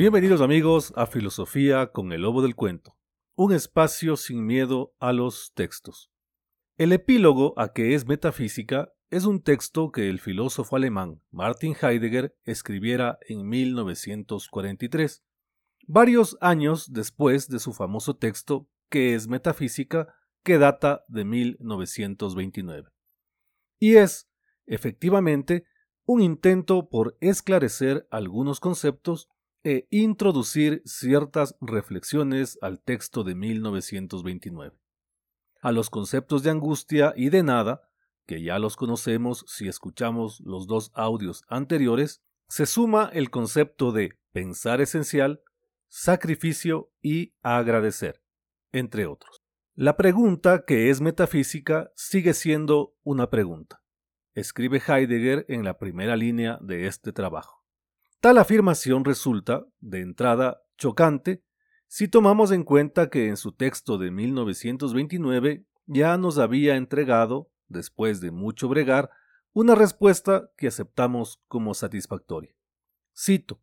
Bienvenidos amigos a Filosofía con el Lobo del Cuento, un espacio sin miedo a los textos. El epílogo a que es metafísica es un texto que el filósofo alemán Martin Heidegger escribiera en 1943, varios años después de su famoso texto que es metafísica que data de 1929. Y es, efectivamente, un intento por esclarecer algunos conceptos e introducir ciertas reflexiones al texto de 1929. A los conceptos de angustia y de nada, que ya los conocemos si escuchamos los dos audios anteriores, se suma el concepto de pensar esencial, sacrificio y agradecer, entre otros. La pregunta que es metafísica sigue siendo una pregunta, escribe Heidegger en la primera línea de este trabajo. Tal afirmación resulta, de entrada, chocante si tomamos en cuenta que en su texto de 1929 ya nos había entregado, después de mucho bregar, una respuesta que aceptamos como satisfactoria. Cito,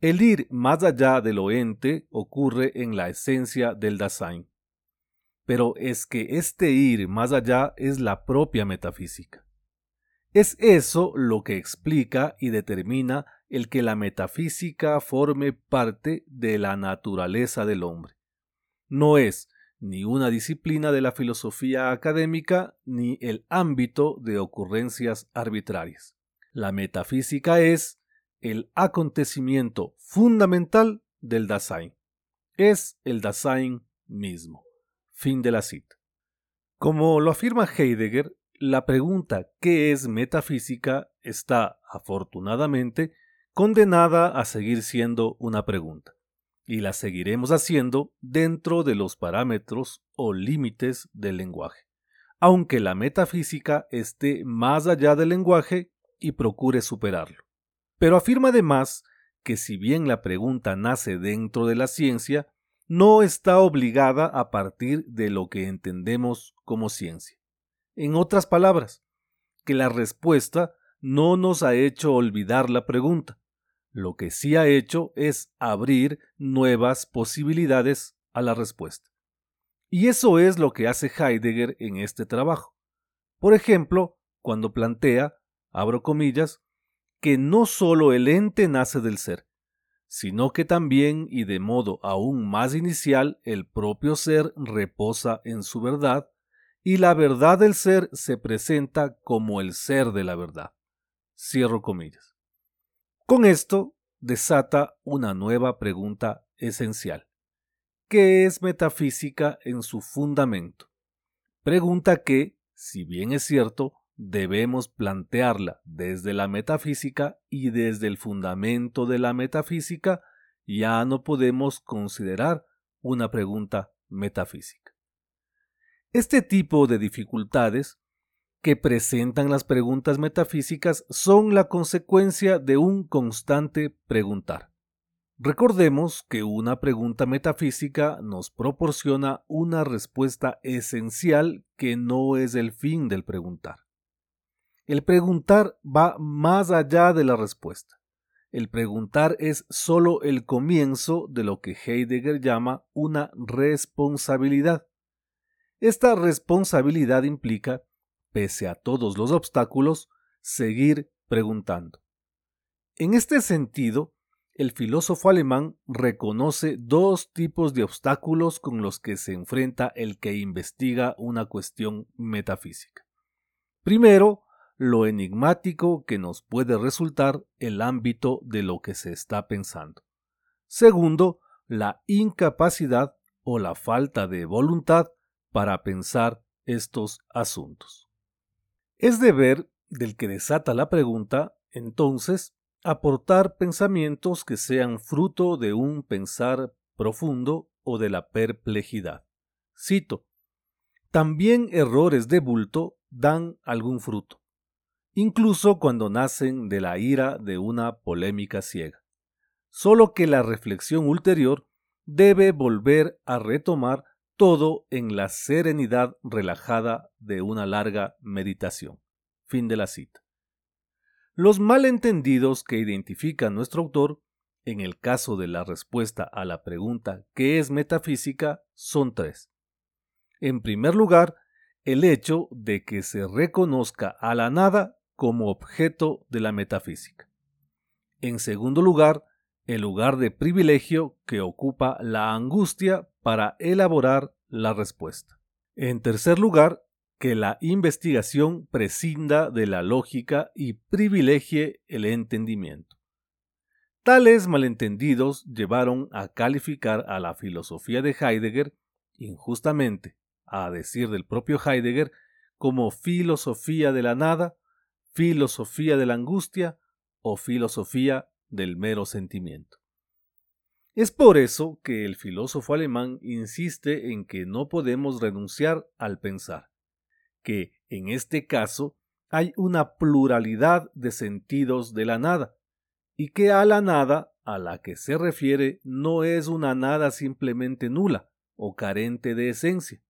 el ir más allá de lo ente ocurre en la esencia del Dasein pero es que este ir más allá es la propia metafísica. Es eso lo que explica y determina el que la metafísica forme parte de la naturaleza del hombre. No es ni una disciplina de la filosofía académica ni el ámbito de ocurrencias arbitrarias. La metafísica es el acontecimiento fundamental del Dasein. Es el Dasein mismo. Fin de la cita. Como lo afirma Heidegger, la pregunta ¿qué es metafísica? está, afortunadamente, condenada a seguir siendo una pregunta, y la seguiremos haciendo dentro de los parámetros o límites del lenguaje, aunque la metafísica esté más allá del lenguaje y procure superarlo. Pero afirma además que si bien la pregunta nace dentro de la ciencia, no está obligada a partir de lo que entendemos como ciencia. En otras palabras, que la respuesta no nos ha hecho olvidar la pregunta. Lo que sí ha hecho es abrir nuevas posibilidades a la respuesta. Y eso es lo que hace Heidegger en este trabajo. Por ejemplo, cuando plantea, abro comillas, que no solo el ente nace del ser, sino que también y de modo aún más inicial el propio ser reposa en su verdad, y la verdad del ser se presenta como el ser de la verdad. Cierro comillas. Con esto desata una nueva pregunta esencial. ¿Qué es metafísica en su fundamento? Pregunta que, si bien es cierto, debemos plantearla desde la metafísica y desde el fundamento de la metafísica, ya no podemos considerar una pregunta metafísica. Este tipo de dificultades que presentan las preguntas metafísicas son la consecuencia de un constante preguntar. Recordemos que una pregunta metafísica nos proporciona una respuesta esencial que no es el fin del preguntar. El preguntar va más allá de la respuesta. El preguntar es sólo el comienzo de lo que Heidegger llama una responsabilidad. Esta responsabilidad implica, pese a todos los obstáculos, seguir preguntando. En este sentido, el filósofo alemán reconoce dos tipos de obstáculos con los que se enfrenta el que investiga una cuestión metafísica. Primero, lo enigmático que nos puede resultar el ámbito de lo que se está pensando. Segundo, la incapacidad o la falta de voluntad para pensar estos asuntos. Es deber del que desata la pregunta, entonces, aportar pensamientos que sean fruto de un pensar profundo o de la perplejidad. Cito, también errores de bulto dan algún fruto incluso cuando nacen de la ira de una polémica ciega. Solo que la reflexión ulterior debe volver a retomar todo en la serenidad relajada de una larga meditación. Fin de la cita. Los malentendidos que identifica nuestro autor en el caso de la respuesta a la pregunta ¿qué es metafísica? son tres. En primer lugar, el hecho de que se reconozca a la nada como objeto de la metafísica. En segundo lugar, el lugar de privilegio que ocupa la angustia para elaborar la respuesta. En tercer lugar, que la investigación prescinda de la lógica y privilegie el entendimiento. Tales malentendidos llevaron a calificar a la filosofía de Heidegger, injustamente, a decir del propio Heidegger, como filosofía de la nada, filosofía de la angustia o filosofía del mero sentimiento. Es por eso que el filósofo alemán insiste en que no podemos renunciar al pensar, que en este caso hay una pluralidad de sentidos de la nada, y que a la nada a la que se refiere no es una nada simplemente nula o carente de esencia.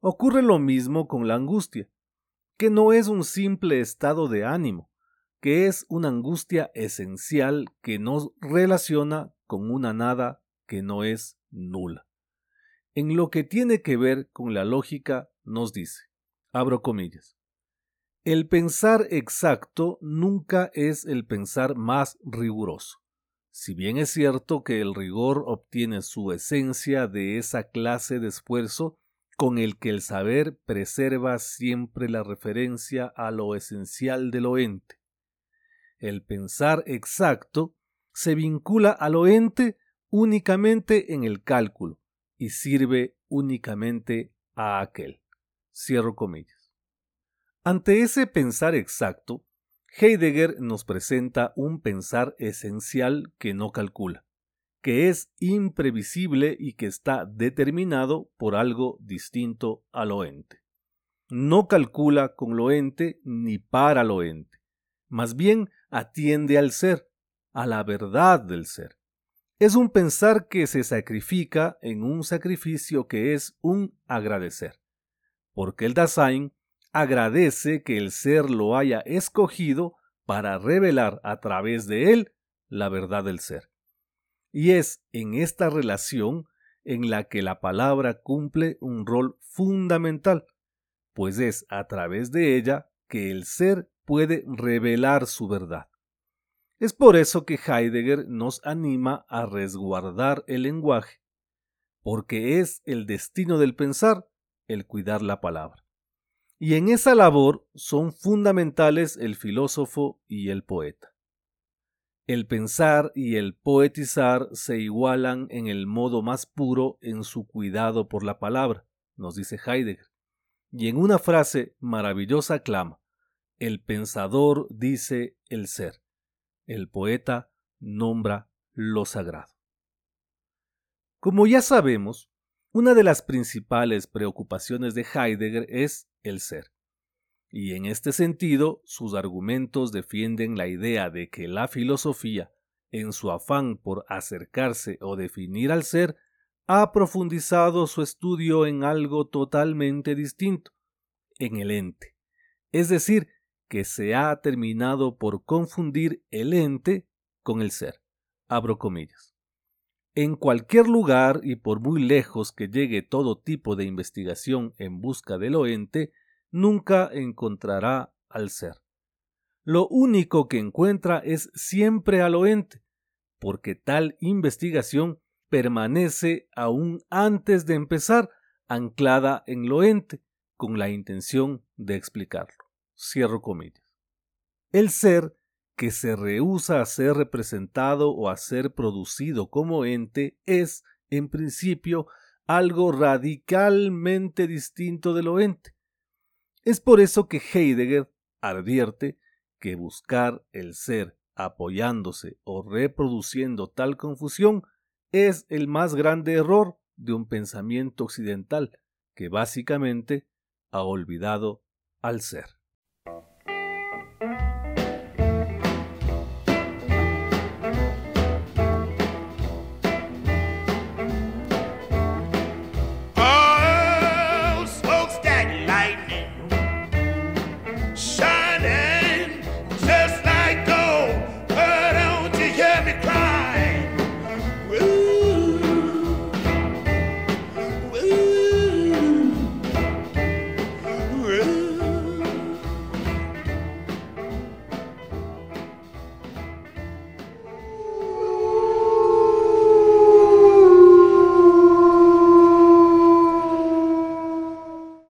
Ocurre lo mismo con la angustia, que no es un simple estado de ánimo, que es una angustia esencial que nos relaciona con una nada que no es nula. En lo que tiene que ver con la lógica, nos dice, abro comillas, el pensar exacto nunca es el pensar más riguroso. Si bien es cierto que el rigor obtiene su esencia de esa clase de esfuerzo con el que el saber preserva siempre la referencia a lo esencial de lo ente. El pensar exacto se vincula a lo ente únicamente en el cálculo y sirve únicamente a aquel. Cierro comillas. Ante ese pensar exacto, Heidegger nos presenta un pensar esencial que no calcula, que es imprevisible y que está determinado por algo distinto a lo ente. No calcula con lo ente ni para lo ente, más bien atiende al ser, a la verdad del ser. Es un pensar que se sacrifica en un sacrificio que es un agradecer, porque el Dasein agradece que el ser lo haya escogido para revelar a través de él la verdad del ser. Y es en esta relación en la que la palabra cumple un rol fundamental, pues es a través de ella que el ser puede revelar su verdad. Es por eso que Heidegger nos anima a resguardar el lenguaje, porque es el destino del pensar el cuidar la palabra. Y en esa labor son fundamentales el filósofo y el poeta. El pensar y el poetizar se igualan en el modo más puro en su cuidado por la palabra, nos dice Heidegger. Y en una frase maravillosa clama, el pensador dice el ser, el poeta nombra lo sagrado. Como ya sabemos, una de las principales preocupaciones de Heidegger es el ser. Y en este sentido, sus argumentos defienden la idea de que la filosofía, en su afán por acercarse o definir al ser, ha profundizado su estudio en algo totalmente distinto, en el ente. Es decir, que se ha terminado por confundir el ente con el ser. Abro comillas. En cualquier lugar y por muy lejos que llegue todo tipo de investigación en busca del oente, nunca encontrará al ser. Lo único que encuentra es siempre al oente, porque tal investigación permanece aún antes de empezar anclada en lo ente, con la intención de explicarlo. Cierro comillas. El ser que se rehúsa a ser representado o a ser producido como ente es, en principio, algo radicalmente distinto de lo ente. Es por eso que Heidegger advierte que buscar el ser apoyándose o reproduciendo tal confusión es el más grande error de un pensamiento occidental que básicamente ha olvidado al ser.